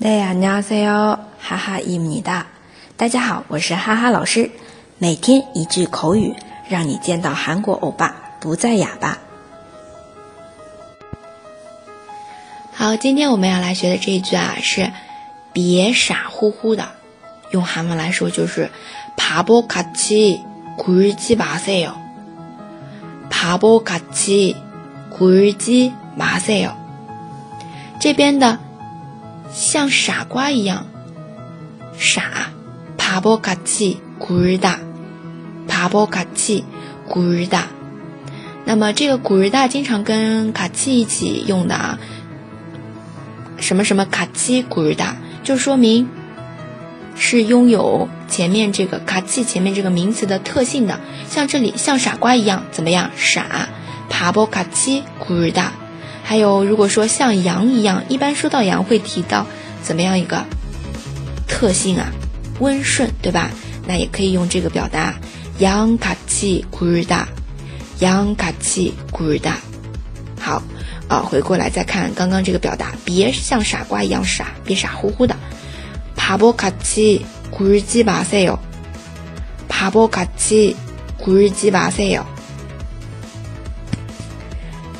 大家好，哈哈伊米哒。大家好，我是哈哈老师。每天一句口语，让你见到韩国欧巴不再哑巴。好，今天我们要来学的这一句啊，是别傻乎乎的。用韩文来说就是바보같이굴지마세 요。 바보같이굴지마세 요。 这边的。 像傻瓜一样傻，바보같이굴 다， 바보같이굴 다。 那么这个굴다经常跟같이一起用的啊，什么什么같이굴 다， 就说明是拥有前面这个같이前面这个名词的特性的。像这里像傻瓜一样，怎么样？傻，바보같이굴 다。 还有，如果说像羊一样，一般说到羊会提到怎么样一个特性啊？温顺，对吧？那也可以用这个表达，羊卡气古大，羊卡气古大。好，啊，回过来再看刚刚这个表达，别像傻瓜一样傻，别傻乎乎的。帕波卡气古日基巴塞哟，帕波卡气古日基巴塞哟。